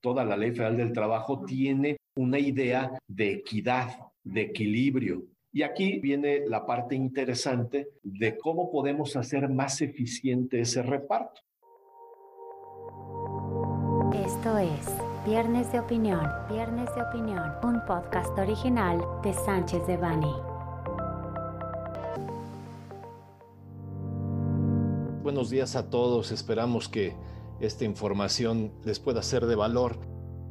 toda la ley federal del trabajo tiene una idea de equidad, de equilibrio. Y aquí viene la parte interesante de cómo podemos hacer más eficiente ese reparto. Esto es Viernes de Opinión, Viernes de Opinión, un podcast original de Sánchez de Bani. Buenos días a todos, esperamos que esta información les pueda ser de valor.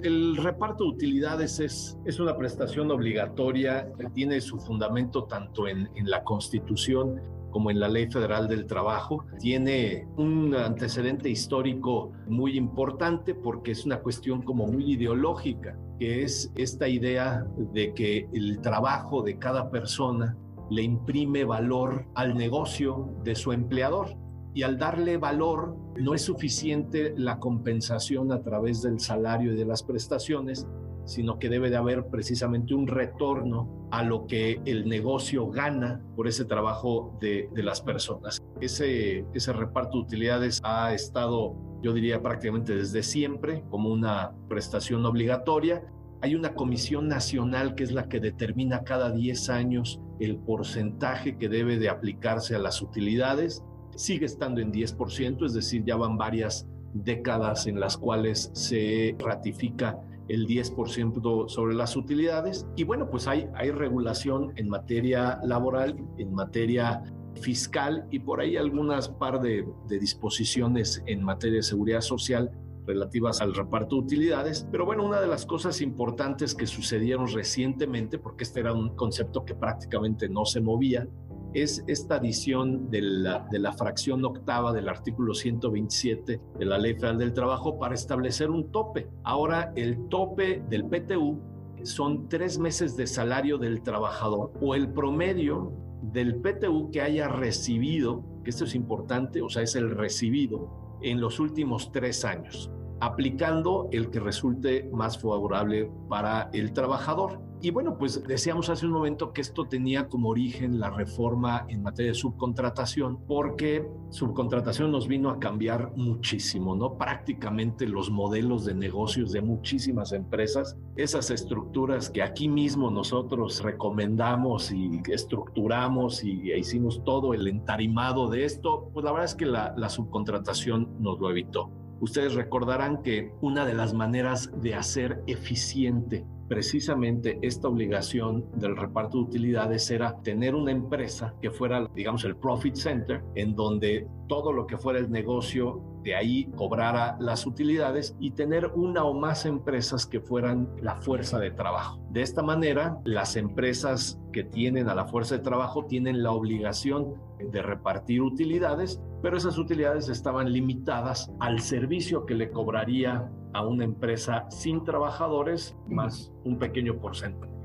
El reparto de utilidades es, es una prestación obligatoria tiene su fundamento tanto en, en la Constitución como en la Ley Federal del Trabajo. Tiene un antecedente histórico muy importante porque es una cuestión como muy ideológica, que es esta idea de que el trabajo de cada persona le imprime valor al negocio de su empleador y al darle valor no es suficiente la compensación a través del salario y de las prestaciones, sino que debe de haber precisamente un retorno a lo que el negocio gana por ese trabajo de, las personas. Ese, ese reparto de utilidades ha estado, yo diría prácticamente desde siempre, como una prestación obligatoria. Hay una comisión nacional que es la que determina cada 10 años el porcentaje que debe de aplicarse a las utilidades sigue estando en 10%, es decir, ya van varias décadas en las cuales se ratifica el 10% sobre las utilidades. Y bueno, pues hay, regulación en materia laboral, en materia fiscal y por ahí algunas par de, de disposiciones en materia de seguridad social relativas al reparto de utilidades. Pero bueno, una de las cosas importantes que sucedieron recientemente, porque este era un concepto que prácticamente no se movía, es esta adición de la, fracción octava del artículo 127 de la Ley Federal del Trabajo para establecer un tope. Ahora, el tope del PTU son tres meses de salario del trabajador o el promedio del PTU que haya recibido, que esto es importante, o sea, es el recibido en los últimos tres años, aplicando el que resulte más favorable para el trabajador. Y bueno, pues decíamos hace un momento que esto tenía como origen la reforma en materia de subcontratación, porque subcontratación nos vino a cambiar muchísimo, ¿no? Prácticamente los modelos de negocios de muchísimas empresas, esas estructuras que aquí mismo nosotros recomendamos y estructuramos y hicimos todo el entarimado de esto, pues la verdad es que la, la subcontratación nos lo evitó. Ustedes recordarán que una de las maneras de hacer eficiente precisamente esta obligación del reparto de utilidades era tener una empresa que fuera, digamos, el profit center, en donde todo lo que fuera el negocio de ahí cobrara las utilidades y tener una o más empresas que fueran la fuerza de trabajo. De esta manera, las empresas que tienen a la fuerza de trabajo tienen la obligación de repartir utilidades, pero esas utilidades estaban limitadas al servicio que le cobraría a una empresa sin trabajadores más un pequeño porcentaje.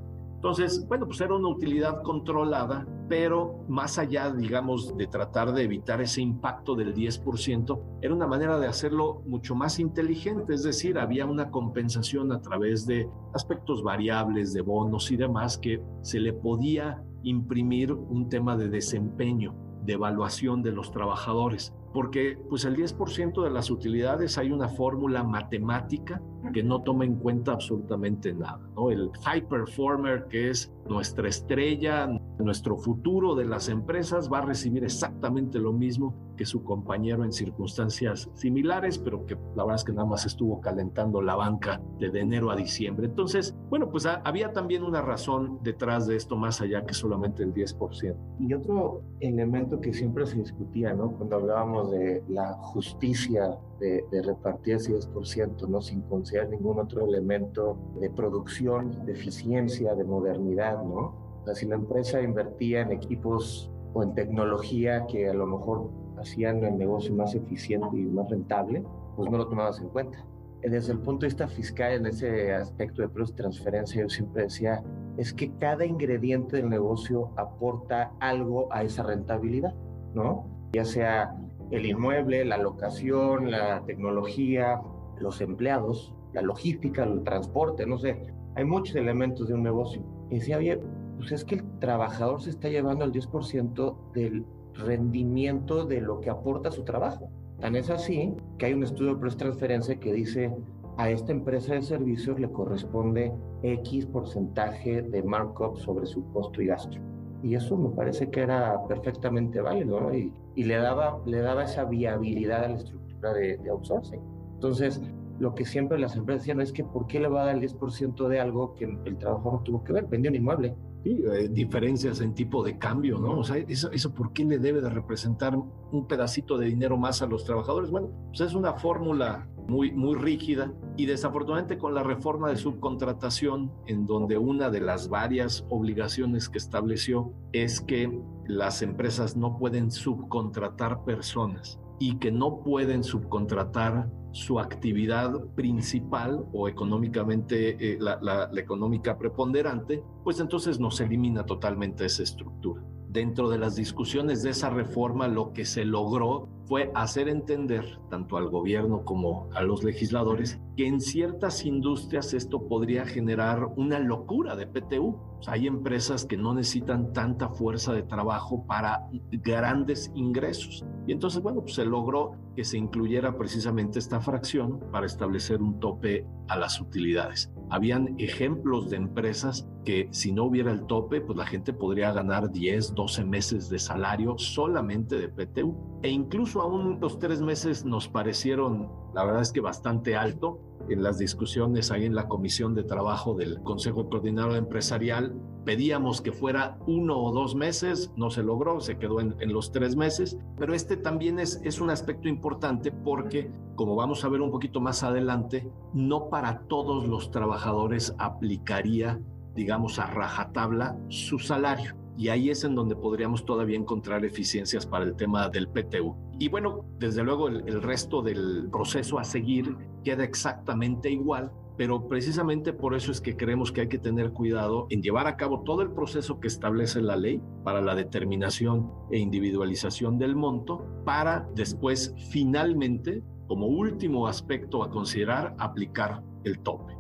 Entonces, bueno, pues era una utilidad controlada, pero más allá, digamos, de tratar de evitar ese impacto del 10%, era una manera de hacerlo mucho más inteligente, es decir, había una compensación a través de aspectos variables, de bonos y demás, que se le podía imprimir un tema de desempeño, de evaluación de los trabajadores porque pues el 10% de las utilidades hay una fórmula matemática que no toma en cuenta absolutamente nada, ¿no? El high performer que es nuestra estrella, nuestro futuro de las empresas va a recibir exactamente lo mismo que su compañero en circunstancias similares, pero que la verdad es que nada más estuvo calentando la banca de, enero a diciembre. Entonces, bueno, pues había también una razón detrás de esto más allá que solamente el 10%. Y otro elemento que siempre se discutía, ¿no? Cuando hablábamos de la justicia de, de repartir ese 10%, ¿no? Sin considerar ningún otro elemento de producción, de eficiencia, de modernidad, ¿no? O si la empresa invertía en equipos o en tecnología que a lo mejor hacían el negocio más eficiente y más rentable, pues no lo tomabas en cuenta. Desde el punto de vista fiscal, en ese aspecto de precios transferencia, yo siempre decía, es que cada ingrediente del negocio aporta algo a esa rentabilidad, ¿no? Ya sea el inmueble, la locación, la tecnología, los empleados, la logística, el transporte, no sé. Hay muchos elementos de un negocio. Y decía, oye, pues es que el trabajador se está llevando el 10% del rendimiento de lo que aporta su trabajo. Tan es así que hay un estudio de transferencia que dice a esta empresa de servicios le corresponde X porcentaje de markup sobre su costo y gasto. Y eso me parece que era perfectamente válido, ¿no? Y, le, daba, le daba esa viabilidad a la estructura de, de outsourcing. Entonces, lo que siempre las empresas decían es que ¿por qué le va a dar el 10% de algo que el trabajador no tuvo que ver? Vendió un inmueble. Sí, eh, diferencias en tipo de cambio, ¿no? O sea, eso, eso ¿por qué le debe de representar un pedacito de dinero más a los trabajadores? Bueno, pues es una fórmula muy, muy rígida y desafortunadamente con la reforma de subcontratación, en donde una de las varias obligaciones que estableció es que las empresas no pueden subcontratar personas y que no pueden subcontratar su actividad principal o económicamente eh, la, la, económica preponderante, pues entonces nos elimina totalmente esa estructura. Dentro de las discusiones de esa reforma, lo que se logró fue hacer entender, tanto al gobierno como a los legisladores, que en ciertas industrias esto podría generar una locura de PTU. Hay empresas que no necesitan tanta fuerza de trabajo para grandes ingresos. Y entonces, bueno, pues se logró que se incluyera precisamente esta fracción para establecer un tope a las utilidades. Habían ejemplos de empresas que si no hubiera el tope, pues la gente podría ganar 10, 12 meses de salario solamente de PTU. E incluso aún los tres meses nos parecieron, la verdad es que bastante alto. En las discusiones ahí en la Comisión de Trabajo del Consejo Coordinador Empresarial, pedíamos que fuera uno o dos meses, no se logró, se quedó en, los tres meses, pero este también es, es un aspecto importante porque, como vamos a ver un poquito más adelante, no para todos los trabajadores aplicaría digamos, a rajatabla su salario. Y ahí es en donde podríamos todavía encontrar eficiencias para el tema del PTU. Y bueno, desde luego el resto del proceso a seguir queda exactamente igual, pero precisamente por eso es que creemos que hay que tener cuidado en llevar a cabo todo el proceso que establece la ley para la determinación e individualización del monto, para después finalmente, como último aspecto a considerar, aplicar el tope.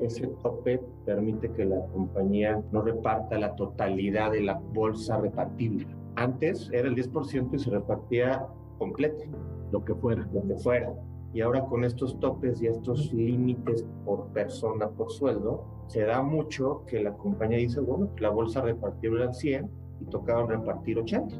Ese tope permite que la compañía no reparta la totalidad de la bolsa repartible. Antes era el 10% y se repartía completo, lo que fuera. Lo que fuera. Y ahora con estos topes y estos límites por persona, por sueldo, se da mucho que la compañía dice, bueno, la bolsa repartible era 100 y tocaba repartir 80,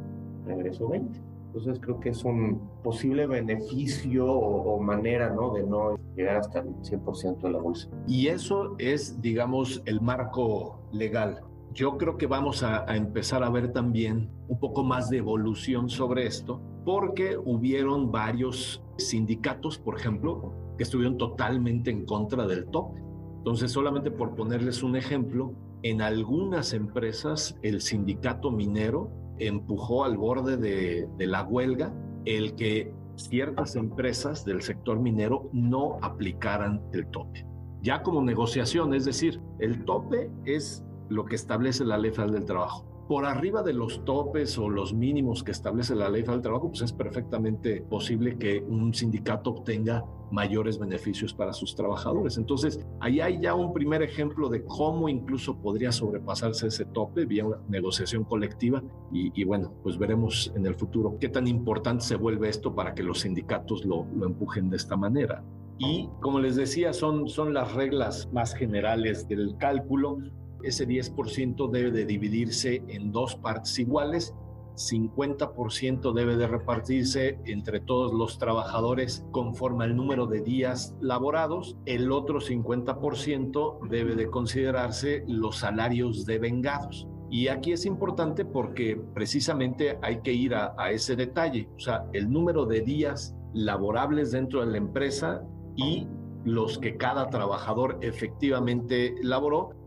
regreso 20. Entonces creo que es un posible beneficio o, o, manera ¿no? de no llegar hasta el 100% de la bolsa. Y eso es, digamos, el marco legal. Yo creo que vamos a, a, empezar a ver también un poco más de evolución sobre esto, porque hubieron varios sindicatos, por ejemplo, que estuvieron totalmente en contra del tope. Entonces, solamente por ponerles un ejemplo, en algunas empresas el sindicato minero empujó al borde de, de, la huelga el que ciertas empresas del sector minero no aplicaran el tope. Ya como negociación, es decir, el tope es lo que establece la ley federal del trabajo. Por arriba de los topes o los mínimos que establece la ley federal del trabajo, pues es perfectamente posible que un sindicato obtenga mayores beneficios para sus trabajadores. Entonces, ahí hay ya un primer ejemplo de cómo incluso podría sobrepasarse ese tope vía una negociación colectiva y, bueno, pues veremos en el futuro qué tan importante se vuelve esto para que los sindicatos lo, lo empujen de esta manera. Y como les decía, son, son las reglas más generales del cálculo. Ese 10% debe de dividirse en dos partes iguales 50% debe de repartirse entre todos los trabajadores conforme al número de días laborados, el otro 50% debe de considerarse los salarios devengados. Y aquí es importante porque precisamente hay que ir a, a ese detalle, o sea, el número de días laborables dentro de la empresa y los que cada trabajador efectivamente laboró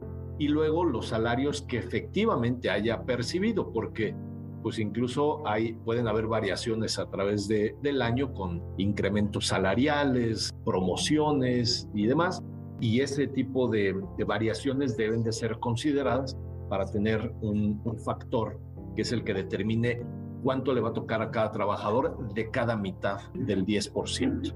y luego los salarios que efectivamente haya percibido, porque pues incluso hay, pueden haber variaciones a través de, del año con incrementos salariales, promociones y demás. Y ese tipo de, de variaciones deben de ser consideradas para tener un, factor que es el que determine cuánto le va a tocar a cada trabajador de cada mitad del 10%.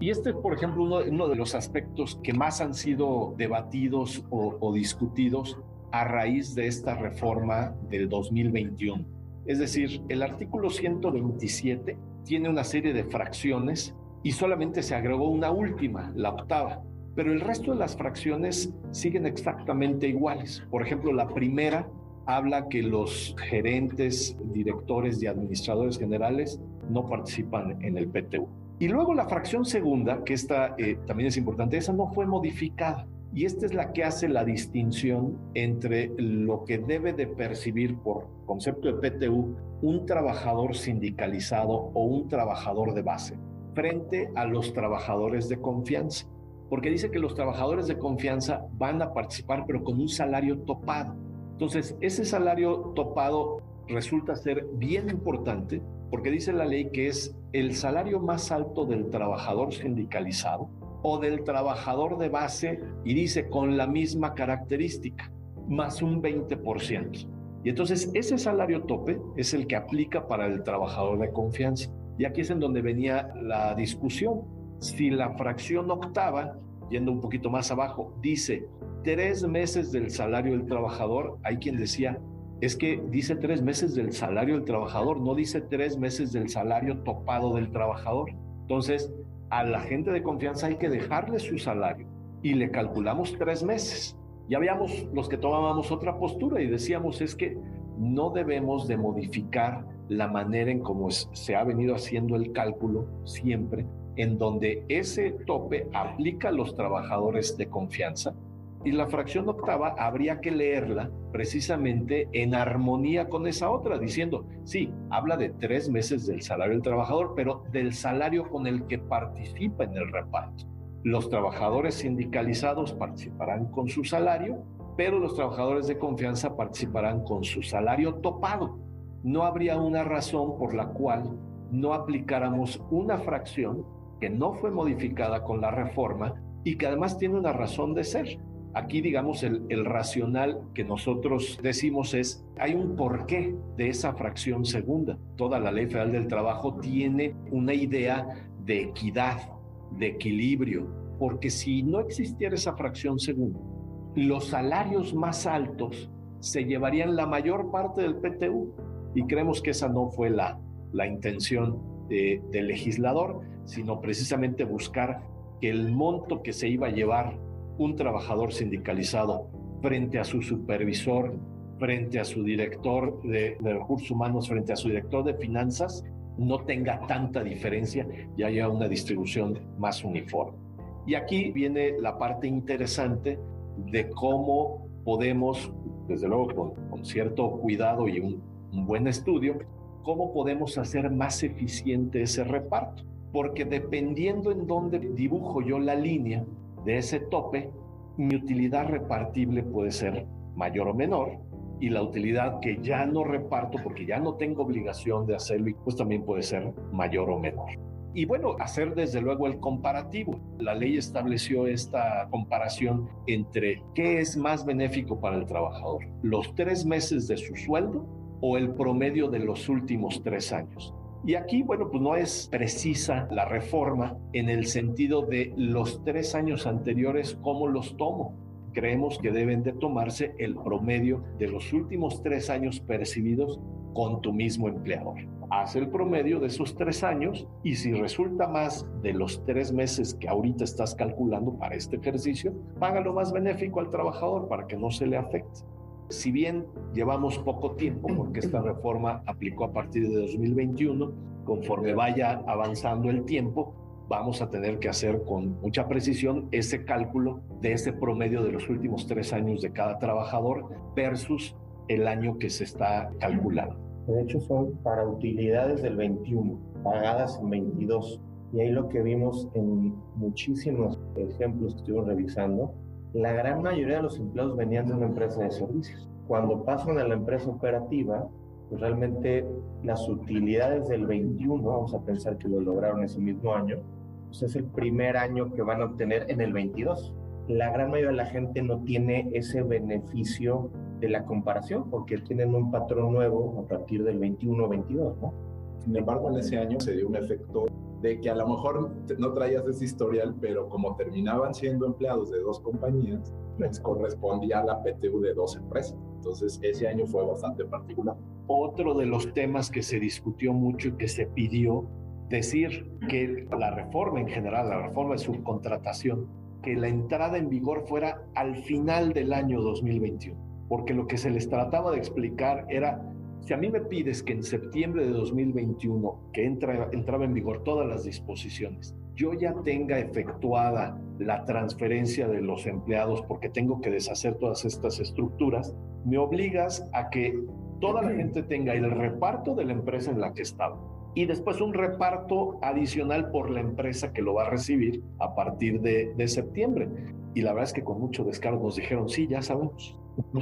Y este, por ejemplo, uno, uno, de los aspectos que más han sido debatidos o, o, discutidos a raíz de esta reforma del 2021. Es decir, el artículo 127 tiene una serie de fracciones y solamente se agregó una última, la octava. pero el resto de las fracciones siguen exactamente iguales. Por ejemplo, la primera habla que los gerentes, directores y administradores generales no participan en el PTU. Y luego la fracción segunda, que esta eh, también es importante, esa no fue modificada. Y esta es la que hace la distinción entre lo que debe de percibir por concepto de PTU un trabajador sindicalizado o un trabajador de base frente a los trabajadores de confianza. Porque dice que los trabajadores de confianza van a participar pero con un salario topado. Entonces, ese salario topado resulta ser bien importante porque dice la ley que es el salario más alto del trabajador sindicalizado o del trabajador de base y dice con la misma característica, más un 20%. Y entonces ese salario tope es el que aplica para el trabajador de confianza. Y aquí es en donde venía la discusión. Si la fracción octava, yendo un poquito más abajo, dice tres meses del salario del trabajador, hay quien decía, es que dice tres meses del salario del trabajador, no dice tres meses del salario topado del trabajador. Entonces, a la gente de confianza hay que dejarle su salario y le calculamos tres meses. Ya habíamos los que tomábamos otra postura y decíamos es que no debemos de modificar la manera en cómo se ha venido haciendo el cálculo siempre, en donde ese tope aplica a los trabajadores de confianza y la fracción octava habría que leerla precisamente en armonía con esa otra, diciendo, sí, habla de tres meses del salario del trabajador, pero del salario con el que participa en el reparto. Los trabajadores sindicalizados participarán con su salario, pero los trabajadores de confianza participarán con su salario topado. No habría una razón por la cual no aplicáramos una fracción que no fue modificada con la reforma y que además tiene una razón de ser Aquí, digamos, el, racional que nosotros decimos es, hay un porqué de esa fracción segunda. Toda la ley federal del trabajo tiene una idea de equidad, de equilibrio, porque si no existiera esa fracción segunda, los salarios más altos se llevarían la mayor parte del PTU y creemos que esa no fue la, la intención del legislador, sino precisamente buscar que el monto que se iba a llevar un trabajador sindicalizado frente a su supervisor, frente a su director de, recursos humanos, frente a su director de finanzas, no tenga tanta diferencia y haya una distribución más uniforme. Y aquí viene la parte interesante de cómo podemos, desde luego con, cierto cuidado y un, un buen estudio, cómo podemos hacer más eficiente ese reparto. Porque dependiendo en dónde dibujo yo la línea, de ese tope, mi utilidad repartible puede ser mayor o menor y la utilidad que ya no reparto porque ya no tengo obligación de hacerlo, pues también puede ser mayor o menor. Y bueno, hacer desde luego el comparativo. La ley estableció esta comparación entre qué es más benéfico para el trabajador, los tres meses de su sueldo o el promedio de los últimos tres años. Y aquí, bueno, pues no es precisa la reforma en el sentido de los tres años anteriores, ¿cómo los tomo? Creemos que deben de tomarse el promedio de los últimos tres años percibidos con tu mismo empleador. Haz el promedio de esos tres años y si resulta más de los tres meses que ahorita estás calculando para este ejercicio, paga lo más benéfico al trabajador para que no se le afecte. Si bien llevamos poco tiempo, porque esta reforma aplicó a partir de 2021, conforme vaya avanzando el tiempo, vamos a tener que hacer con mucha precisión ese cálculo de ese promedio de los últimos tres años de cada trabajador versus el año que se está calculando. De hecho, son para utilidades del 21, pagadas en 22. Y ahí lo que vimos en muchísimos ejemplos que estuvimos revisando la gran mayoría de los empleados venían de una empresa de servicios. Cuando pasan a la empresa operativa, pues realmente las utilidades del 21, vamos a pensar que lo lograron ese mismo año, pues es el primer año que van a obtener en el 22. La gran mayoría de la gente no tiene ese beneficio de la comparación porque tienen un patrón nuevo a partir del 21-22, ¿no? Sin embargo, en ese año se dio un efecto de que a lo mejor no traías ese historial, pero como terminaban siendo empleados de dos compañías, les correspondía la PTU de dos empresas. Entonces, ese año fue bastante particular. Otro de los temas que se discutió mucho y que se pidió decir que la reforma en general, la reforma de subcontratación, que la entrada en vigor fuera al final del año 2021, porque lo que se les trataba de explicar era, si a mí me pides que en septiembre de 2021, que entra, entraba en vigor todas las disposiciones, yo ya tenga efectuada la transferencia de los empleados porque tengo que deshacer todas estas estructuras, me obligas a que toda la gente tenga el reparto de la empresa en la que estaba y después un reparto adicional por la empresa que lo va a recibir a partir de, de septiembre. Y la verdad es que con mucho descaro nos dijeron, sí, ya sabemos.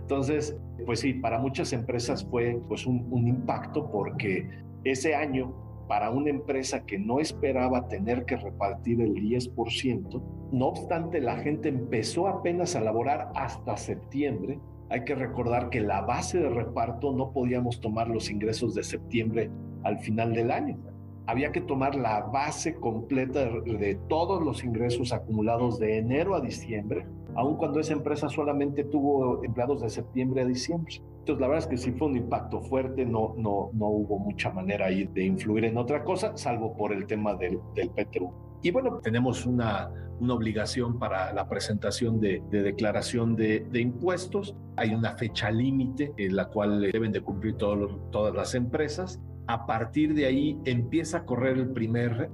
Entonces, pues sí, para muchas empresas fue pues un, un impacto porque ese año para una empresa que no esperaba tener que repartir el 10%, no obstante la gente empezó apenas a laborar hasta septiembre, hay que recordar que la base de reparto no podíamos tomar los ingresos de septiembre al final del año. Había que tomar la base completa de, todos los ingresos acumulados de enero a diciembre, aun cuando esa empresa solamente tuvo empleados de septiembre a diciembre. Entonces, la verdad es que sí fue un impacto fuerte, no, no, no hubo mucha manera ahí de influir en otra cosa, salvo por el tema del, del PTU. Y bueno, tenemos una, una obligación para la presentación de, declaración de, impuestos. Hay una fecha límite en la cual deben de cumplir todas las empresas. A partir de ahí empieza a correr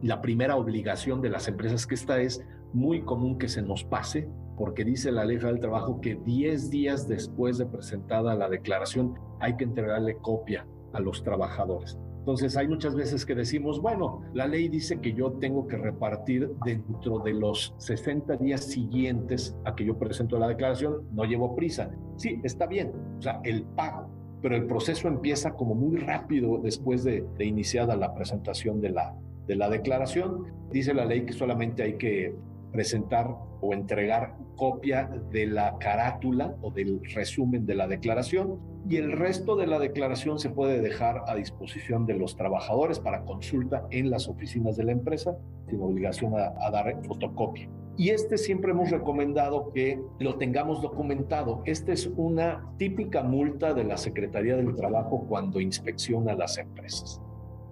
la primera obligación de las empresas, que esta es muy común que se nos pase, porque dice la ley del trabajo que 10 días después de presentada la declaración hay que entregarle copia a los trabajadores. Entonces hay muchas veces que decimos, bueno, la ley dice que yo tengo que repartir dentro de los 60 días siguientes a que yo presento la declaración, no llevo prisa. Sí, está bien, o sea, el pago, pero el proceso empieza como muy rápido después de, de iniciada la presentación de la, de la declaración. Dice la ley que solamente hay que presentar o entregar copia de la carátula o del resumen de la declaración y el resto de la declaración se puede dejar a disposición de los trabajadores para consulta en las oficinas de la empresa sin obligación a, dar fotocopia. Y este siempre hemos recomendado que lo tengamos documentado. Esta es una típica multa de la Secretaría del Trabajo cuando inspecciona las empresas.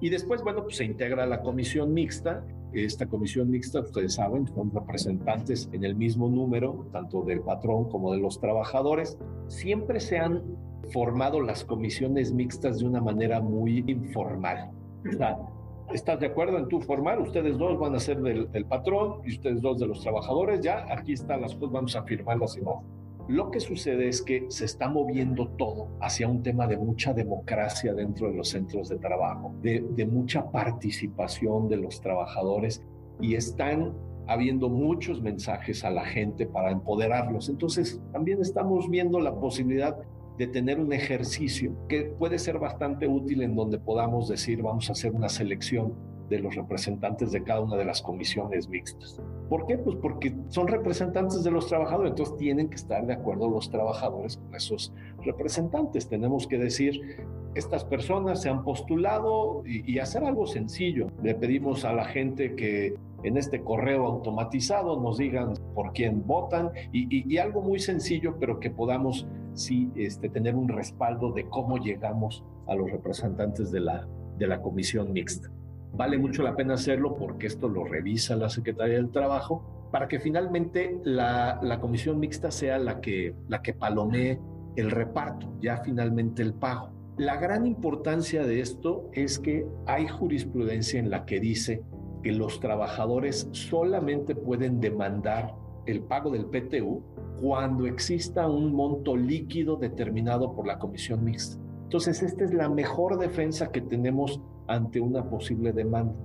Y después, bueno, pues se integra la comisión mixta esta comisión mixta, ustedes saben, son representantes en el mismo número, tanto del patrón como de los trabajadores. Siempre se han formado las comisiones mixtas de una manera muy informal. ¿Estás de acuerdo en tu formar? Ustedes dos van a ser del, patrón y ustedes dos de los trabajadores. Ya aquí están las cosas, vamos a firmarlas y no. Lo que sucede es que se está moviendo todo hacia un tema de mucha democracia dentro de los centros de trabajo, de mucha participación de los trabajadores y están habiendo muchos mensajes a la gente para empoderarlos. Entonces, también estamos viendo la posibilidad de tener un ejercicio que puede ser bastante útil en donde podamos decir, vamos a hacer una selección de los representantes de cada una de las comisiones mixtas. ¿Por qué? Pues porque son representantes de los trabajadores, entonces tienen que estar de acuerdo los trabajadores con esos representantes. Tenemos que decir, estas personas se han postulado y, hacer algo sencillo. Le pedimos a la gente que en este correo automatizado nos digan por quién votan y, algo muy sencillo, pero que podamos sí este, tener un respaldo de cómo llegamos a los representantes de la, de la comisión mixta. Vale mucho la pena hacerlo porque esto lo revisa la Secretaría del Trabajo para que finalmente la, la comisión mixta sea la que, la que palomee el reparto, ya finalmente el pago. La gran importancia de esto es que hay jurisprudencia en la que dice que los trabajadores solamente pueden demandar el pago del PTU cuando exista un monto líquido determinado por la comisión mixta. Entonces, esta es la mejor defensa que tenemos ante una posible demanda.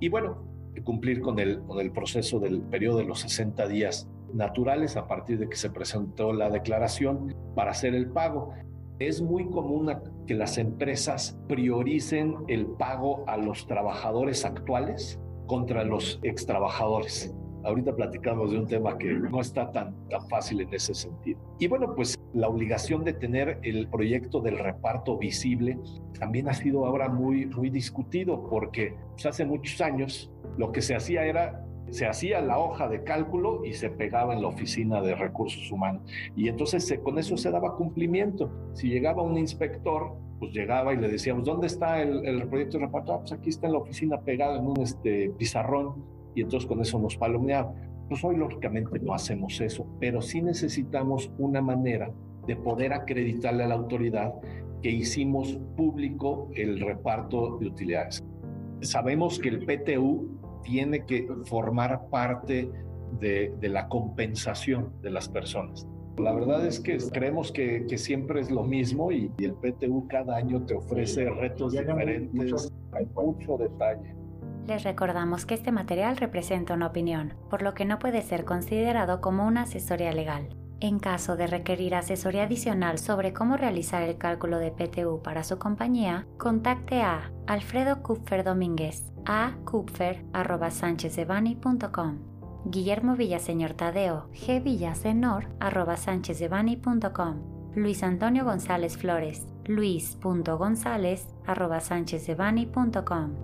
Y bueno, cumplir con el, con el proceso del periodo de los 60 días naturales a partir de que se presentó la declaración para hacer el pago. Es muy común que las empresas prioricen el pago a los trabajadores actuales contra los extrabajadores. Ahorita platicamos de un tema que no está tan, tan fácil en ese sentido. Y bueno, pues la obligación de tener el proyecto del reparto visible también ha sido ahora muy, muy discutido porque pues, hace muchos años lo que se hacía era se hacía la hoja de cálculo y se pegaba en la oficina de recursos humanos. Y entonces con eso se daba cumplimiento. Si llegaba un inspector, pues llegaba y le decíamos, ¿dónde está el, el proyecto de reparto? Ah, pues aquí está en la oficina pegado en un este, pizarrón y entonces con eso nos palomeaba. Pues hoy lógicamente no hacemos eso, pero sí necesitamos una manera de poder acreditarle a la autoridad que hicimos público el reparto de utilidades. Sabemos que el PTU tiene que formar parte de, la compensación de las personas. La verdad es que creemos que, siempre es lo mismo y, y, el PTU cada año te ofrece retos diferentes, hay mucho detalle. Les recordamos que este material representa una opinión, por lo que no puede ser considerado como una asesoría legal. En caso de requerir asesoría adicional sobre cómo realizar el cálculo de PTU para su compañía, contacte a Alfredo Kupfer Domínguez a kupfer.sánchezdevani.com Guillermo Villaseñor Tadeo, gvillasenor.sánchezdevani.com Luis Antonio González Flores, luis.gonzález.sánchezdevani.com